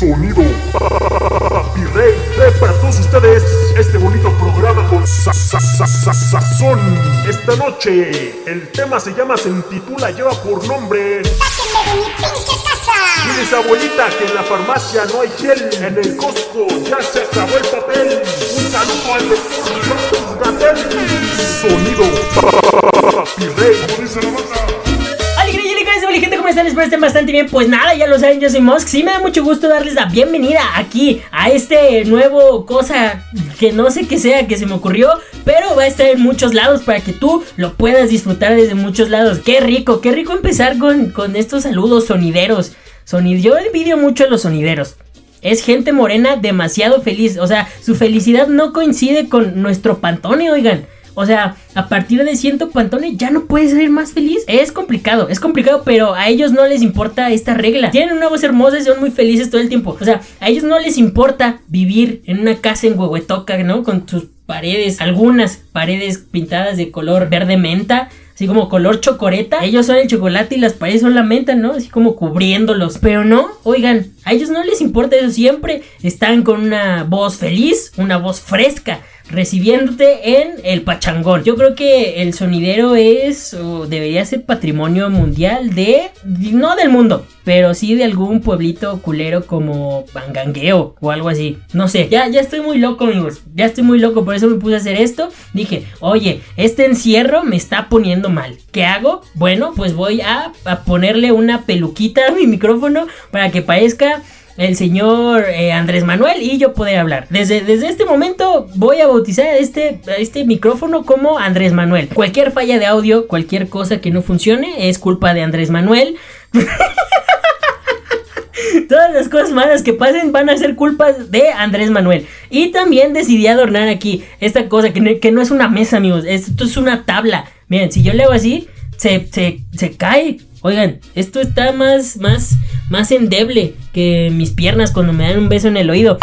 Sonido Virrey trae para todos ustedes este bonito programa con sa- sa- sa- sa- sazón. Esta noche el tema se llama, se intitula, lleva por nombre. ¡Sáquenme de mi pinche casa! Diles abuelita que en la farmacia no hay gel, en el Costco ya se acabó el papel. Un saludo al doctor Gatel. Sonido Virrey, como dice la banda. Están? Espero estén bastante bien. Pues nada, ya lo saben, yo soy Mosk. Sí, me da mucho gusto darles la bienvenida aquí a este nuevo cosa que no sé qué sea que se me ocurrió, pero va a estar en muchos lados para que tú lo puedas disfrutar desde muchos lados. Qué rico, qué rico empezar con, con estos saludos sonideros. Sonid yo envidio mucho a los sonideros. Es gente morena demasiado feliz. O sea, su felicidad no coincide con nuestro pantone, oigan. O sea, a partir de ciento pantone ya no puedes ser más feliz. Es complicado, es complicado, pero a ellos no les importa esta regla. Tienen una voz hermosa y son muy felices todo el tiempo. O sea, a ellos no les importa vivir en una casa en Huehuetoca, ¿no? Con sus paredes, algunas paredes pintadas de color verde menta. Así como color chocoreta. Ellos son el chocolate y las paredes son la menta, ¿no? Así como cubriéndolos. Pero no, oigan, a ellos no les importa eso. Siempre están con una voz feliz, una voz fresca recibiéndote en el pachangón. Yo creo que el sonidero es o debería ser patrimonio mundial de no del mundo, pero sí de algún pueblito culero como Bangangueo o algo así. No sé, ya ya estoy muy loco, amigos. Ya estoy muy loco, por eso me puse a hacer esto. Dije, "Oye, este encierro me está poniendo mal. ¿Qué hago?" Bueno, pues voy a, a ponerle una peluquita a mi micrófono para que parezca el señor eh, Andrés Manuel y yo poder hablar. Desde, desde este momento voy a bautizar este, este micrófono como Andrés Manuel. Cualquier falla de audio, cualquier cosa que no funcione es culpa de Andrés Manuel. Todas las cosas malas que pasen van a ser culpas de Andrés Manuel. Y también decidí adornar aquí esta cosa que no, que no es una mesa, amigos. Esto es una tabla. Miren, si yo le hago así, se, se, se cae. Oigan, esto está más, más, más endeble que mis piernas cuando me dan un beso en el oído.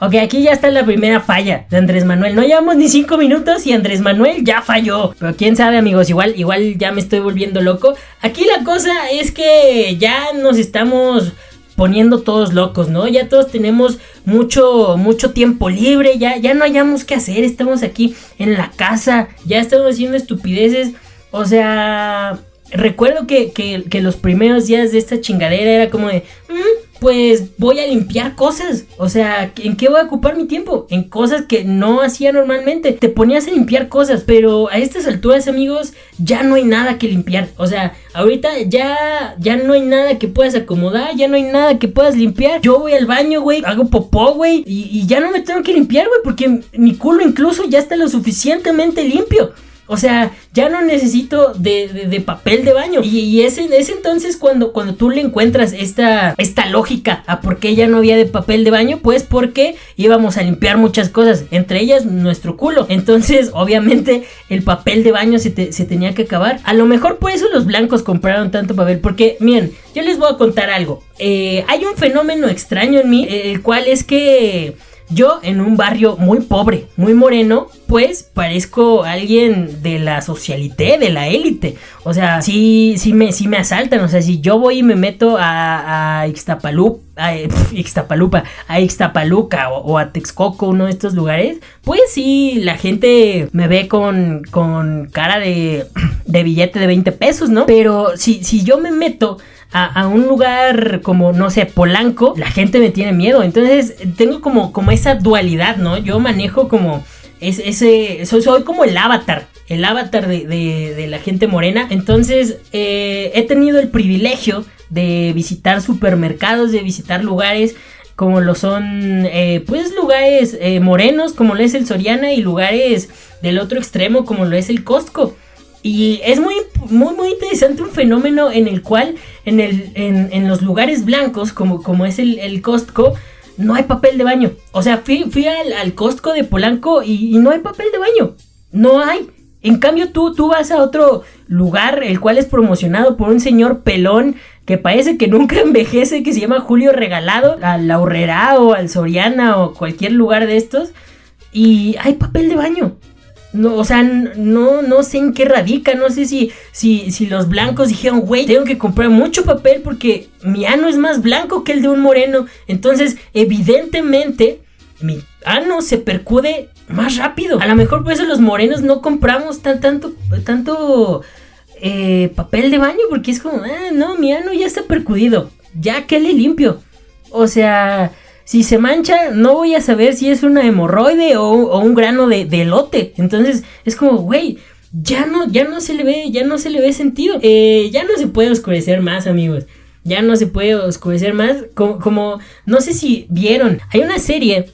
Ok, aquí ya está la primera falla de Andrés Manuel. No llevamos ni cinco minutos y Andrés Manuel ya falló. Pero quién sabe, amigos, igual, igual ya me estoy volviendo loco. Aquí la cosa es que ya nos estamos poniendo todos locos, ¿no? Ya todos tenemos mucho, mucho tiempo libre, ya, ya no hayamos qué hacer, estamos aquí en la casa, ya estamos haciendo estupideces. O sea, recuerdo que, que, que los primeros días de esta chingadera era como de, "Mm, pues voy a limpiar cosas. O sea, ¿en qué voy a ocupar mi tiempo? En cosas que no hacía normalmente. Te ponías a limpiar cosas, pero a estas alturas, amigos, ya no hay nada que limpiar. O sea, ahorita ya, ya no hay nada que puedas acomodar, ya no hay nada que puedas limpiar. Yo voy al baño, güey, hago popó, güey, y, y ya no me tengo que limpiar, güey, porque mi culo incluso ya está lo suficientemente limpio. O sea, ya no necesito de, de- papel de baño. Y, y es, en- es entonces cuando, cuando tú le encuentras esta, esta lógica a por qué ya no había de papel de baño. Pues porque íbamos a limpiar muchas cosas, entre ellas nuestro culo. Entonces, obviamente, el papel de baño se, se tenía que acabar. A lo mejor por eso los blancos compraron tanto papel. Porque, miren, yo les voy a contar algo. Eh, hay un fenómeno extraño en mí, el cual es que... Yo en un barrio muy pobre, muy moreno, pues parezco alguien de la socialité, de la élite. O sea, sí, sí me, me asaltan. O sea, si yo voy y me meto a, a Ixtapalup- a, eh, Ixtapalupa, a Ixtapaluca o, o a Texcoco, uno de estos lugares, pues sí, la gente me ve con, con cara de, de billete de 20 pesos, ¿no? Pero si, si yo me meto a, a un lugar como, no sé, Polanco, la gente me tiene miedo. Entonces tengo como, como esa dualidad, ¿no? Yo manejo como es, ese, soy, soy como el avatar. El avatar de, de- de la gente morena. Entonces eh, he tenido el privilegio de visitar supermercados, de visitar lugares como lo son, eh, pues lugares eh, morenos, como lo es el Soriana, y lugares del otro extremo, como lo es el Costco. Y es muy, muy, muy interesante un fenómeno en el cual en, el, en, en los lugares blancos, como, como es el, el Costco, no hay papel de baño. O sea, fui, fui al, al Costco de Polanco y, no hay papel de baño. No hay. En cambio, tú, tú vas a otro lugar, el cual es promocionado por un señor pelón que parece que nunca envejece, que se llama Julio Regalado, al la Horrera o al Soriana o cualquier lugar de estos, y hay papel de baño. No, o sea, no, no sé en qué radica, no sé si, si, si los blancos dijeron, güey, tengo que comprar mucho papel porque mi ano es más blanco que el de un moreno. Entonces, evidentemente, mi ano se percude más rápido. A lo mejor por eso los morenos no compramos tan, tanto, tanto eh, papel de baño porque es como, ah, no, mi ano ya está percudido. Ya que le limpio. O sea, si se mancha, no voy a saber si es una hemorroide o, un grano de, de. Entonces, es como, güey, ya no, ya no se le ve, ya no se le ve sentido. Eh, ya no se puede oscurecer más, amigos. Ya no se puede oscurecer más. Como, como no sé si vieron, hay una serie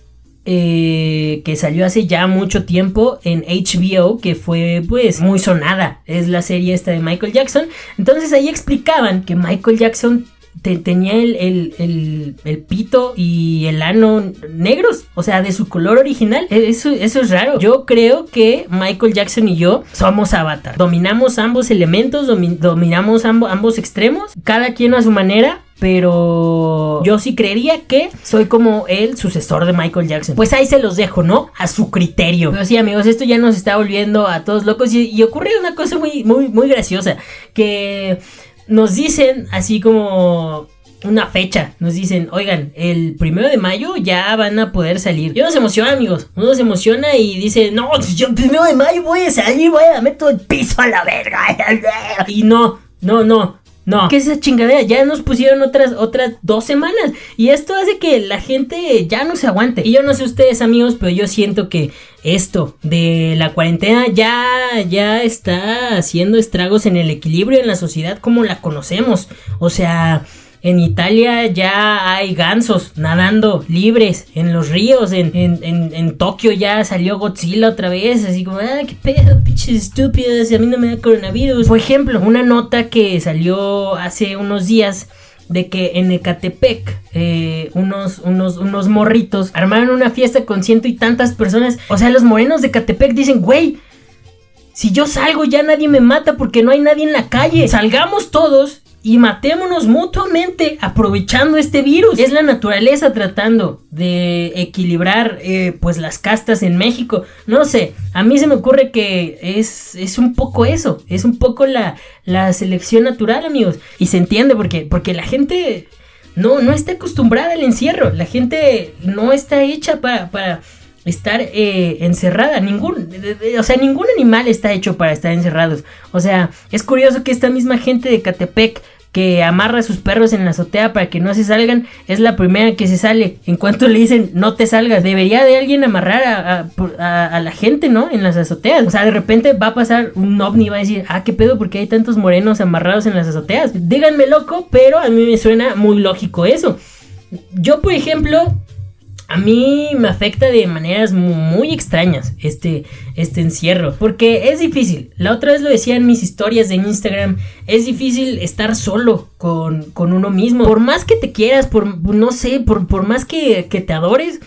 eh, que salió hace ya mucho tiempo en HBO, que fue pues muy sonada. Es la serie esta de Michael Jackson. Entonces ahí explicaban que Michael Jackson tenía el, pito y el ano negros, o sea, de su color original. E, eso, eso es raro. Yo creo que Michael Jackson y yo somos Avatar. Dominamos ambos elementos, dominamos ambos extremos, cada quien a su manera. Pero yo sí creería que soy como el sucesor de Michael Jackson. Pues ahí se los dejo, ¿no? A su criterio. Pero sí, amigos, esto ya nos está volviendo a todos locos. Y, y ocurre una cosa muy, muy, muy graciosa. Que nos dicen así como una fecha. Nos dicen, oigan, el primero de mayo ya van a poder salir. Y uno se emociona, amigos. Uno se emociona y dice, no, yo el primero de mayo voy a salir, voy a meter el piso a la verga. Y no, no, no. No, ¿qué es esa chingadera? Ya nos pusieron otras, otras dos semanas. Y esto hace que la gente ya no se aguante. Y yo no sé ustedes, amigos, pero yo siento que esto de la cuarentena ya, ya está haciendo estragos en el equilibrio en la sociedad como la conocemos. O sea, en Italia ya hay gansos nadando libres en los ríos. En, en, Tokio ya salió Godzilla otra vez. Así como, ah, qué pedo, pinches estúpidos. A mí no me da coronavirus. Por ejemplo, una nota que salió hace unos días de que en Ecatepec eh, unos, unos, unos morritos armaron una fiesta con ciento y tantas personas. O sea, los morenos de Ecatepec dicen, güey, si yo salgo ya nadie me mata porque no hay nadie en la calle. Salgamos todos y matémonos mutuamente aprovechando este virus. Es la naturaleza tratando de equilibrar eh, pues las castas en México. No sé, a mí se me ocurre que es, es un poco eso, es un poco la, la selección natural amigos. Y se entiende porque, porque la gente no, no está acostumbrada al encierro, la gente no está hecha para... para estar eh, encerrada. Ningún, o sea, ningún animal está hecho para estar encerrados. O sea, es curioso que esta misma gente de Catepec que amarra a sus perros en la azotea para que no se salgan, es la primera que se sale. En cuanto le dicen no te salgas, debería de alguien amarrar a, la gente, ¿no? En las azoteas. O sea, de repente va a pasar un ovni y va a decir, ah, qué pedo, porque hay tantos morenos amarrados en las azoteas. Díganme loco, pero a mí me suena muy lógico eso. Yo, por ejemplo, a mí me afecta de maneras muy extrañas este, este encierro. Porque es difícil. La otra vez lo decía en mis historias de Instagram. Es difícil estar solo con, uno mismo. Por más que te quieras, por no sé, por, por más que, que te adores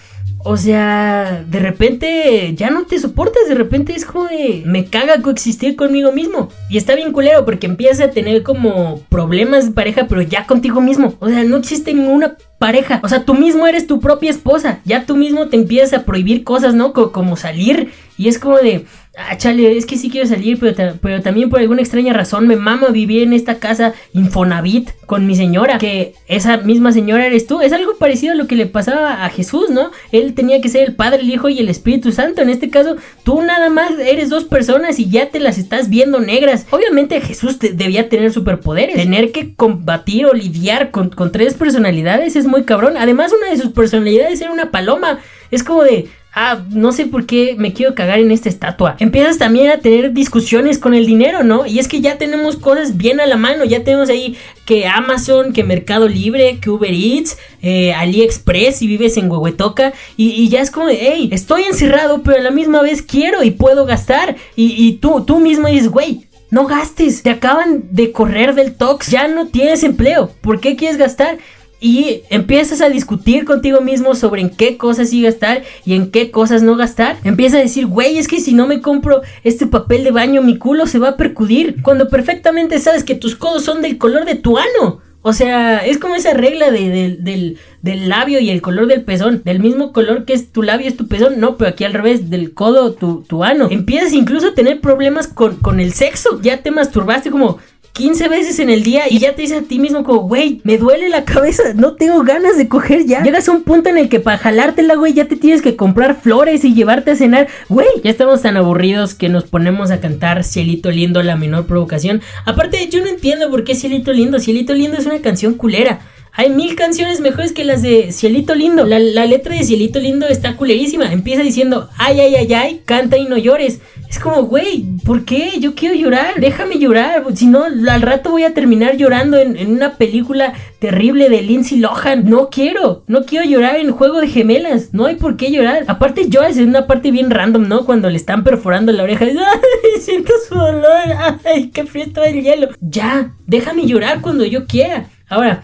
o sea, de repente ya no te soportas, de repente es como de me caga coexistir conmigo mismo. Y está bien culero porque empiezas a tener como problemas de pareja, pero ya contigo mismo. O sea, no existe ninguna pareja. O sea, tú mismo eres tu propia esposa. Ya tú mismo te empiezas a prohibir cosas, ¿no? como salir. Y es como de, ah, chale, es que sí quiero salir, pero, pero también por alguna extraña razón me mama vivir en esta casa Infonavit con mi señora, que esa misma señora eres tú. Es algo parecido a lo que le pasaba a Jesús, ¿no? Él tenía que ser el Padre, el Hijo y el Espíritu Santo. En este caso, tú nada más eres dos personas y ya te las estás viendo negras. Obviamente Jesús debía tener superpoderes. Tener que combatir o lidiar con, con tres personalidades es muy cabrón. Además, una de sus personalidades era una paloma. Es como de, ah, no sé por qué me quiero cagar en esta estatua. Empiezas también a tener discusiones con el dinero, ¿no? Y es que ya tenemos cosas bien a la mano, ya tenemos ahí que Amazon, que Mercado Libre, que Uber Eats, eh, AliExpress si vives en Huehuetoca y, y, ya es como hey, estoy encerrado, pero a la misma vez quiero y puedo gastar. Y, y tú, tú mismo dices, güey, no gastes, te acaban de correr del Tox, ya no tienes empleo, ¿por qué quieres gastar? Y empiezas a discutir contigo mismo sobre en qué cosas sí gastar y en qué cosas no gastar, empiezas a decir, güey, es que si no me compro este papel de baño, mi culo se va a percudir. Cuando perfectamente sabes que tus codos son del color de tu ano. O sea, es como esa regla de, de- del, del labio y el color del pezón. Del mismo color que es tu labio es tu pezón. No, pero aquí al revés, del codo tu, tu ano. Empiezas incluso a tener problemas con, con el sexo. Ya te masturbaste como 15 veces en el día y ya te dices a ti mismo como, güey, me duele la cabeza, no tengo ganas de coger ya. Llegas a un punto en el que para jalártela, güey, ya te tienes que comprar flores y llevarte a cenar. Güey, ya estamos tan aburridos que nos ponemos a cantar Cielito Lindo, la menor provocación. Aparte, yo no entiendo por qué Cielito Lindo. Cielito Lindo es una canción culera. Hay mil canciones mejores que las de Cielito Lindo. La, la letra de Cielito Lindo está culerísima. Empieza diciendo, ay, ay, ay, ay, canta y no llores. Es como, güey, ¿por qué? Yo quiero llorar. Déjame llorar. Si no, al rato voy a terminar llorando en, una película terrible de Lindsay Lohan. No quiero. No quiero llorar en Juego de Gemelas. No hay por qué llorar. Aparte, lloras en una parte bien random, ¿no? Cuando le están perforando la oreja. Ay, siento su dolor. Ay, qué frío está el hielo. Ya, déjame llorar cuando yo quiera. Ahora,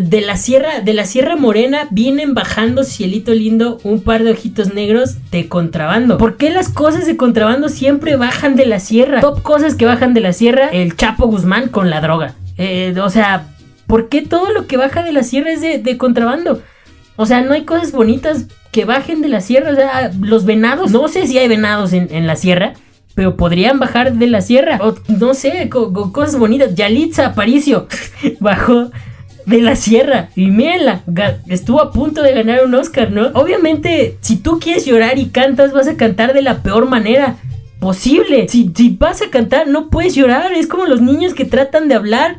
de la sierra, de la Sierra Morena vienen bajando, cielito lindo, un par de ojitos negros de contrabando. ¿Por qué las cosas de contrabando siempre bajan de la sierra? Top cosas que bajan de la sierra, el Chapo Guzmán con la droga. Eh, o sea, ¿por qué todo lo que baja de la sierra es de, de contrabando? O sea, no hay cosas bonitas que bajen de la sierra. O sea, los venados, no sé si hay venados en, en la sierra. Pero podrían bajar de la sierra. O no sé, co- co- cosas bonitas. Yalitza Aparicio bajó de la sierra. Y mírenla, estuvo a punto de ganar un Oscar, ¿no? Obviamente, si tú quieres llorar y cantas, vas a cantar de la peor manera posible. Si, si vas a cantar, no puedes llorar. Es como los niños que tratan de hablar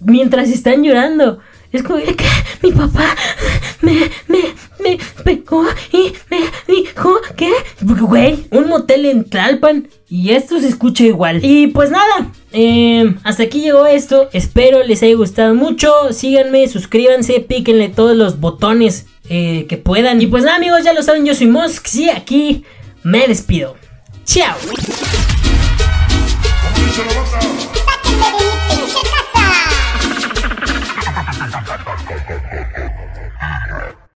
mientras están llorando. Es como "Es que mi papá me, me, me pegó y me dijo que... Güey, un motel en Tlalpan y esto se escucha igual. Y pues nada, eh, hasta aquí llegó esto. Espero les haya gustado mucho. Síganme, suscríbanse, píquenle todos los botones eh, que puedan. Y pues nada amigos, ya lo saben, yo soy Mosk. Sí, aquí me despido. Chao.